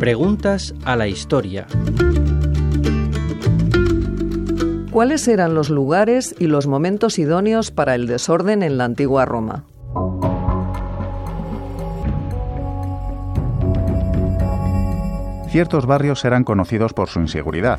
Preguntas a la historia. ¿Cuáles eran los lugares y los momentos idóneos para el desorden en la antigua Roma? Ciertos barrios eran conocidos por su inseguridad.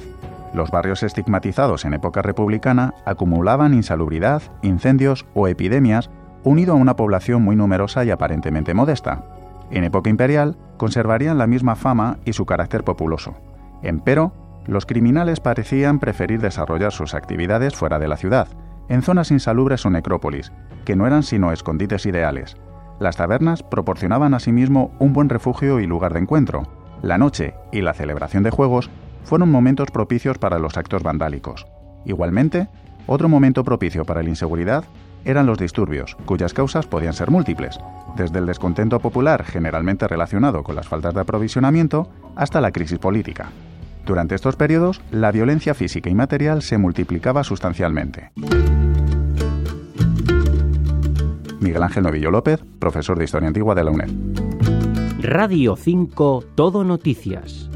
Los barrios estigmatizados en época republicana acumulaban insalubridad, incendios o epidemias unido a una población muy numerosa y aparentemente modesta. En época imperial conservarían la misma fama y su carácter populoso. Empero, los criminales parecían preferir desarrollar sus actividades fuera de la ciudad, en zonas insalubres o necrópolis, que no eran sino escondites ideales. Las tabernas proporcionaban asimismo un buen refugio y lugar de encuentro. La noche y la celebración de juegos fueron momentos propicios para los actos vandálicos. Igualmente, otro momento propicio para la inseguridad eran los disturbios, cuyas causas podían ser múltiples, desde el descontento popular generalmente relacionado con las faltas de aprovisionamiento hasta la crisis política. Durante estos periodos, la violencia física y material se multiplicaba sustancialmente. Miguel Ángel Novillo López, profesor de Historia Antigua de la UNED. Radio 5 Todo Noticias.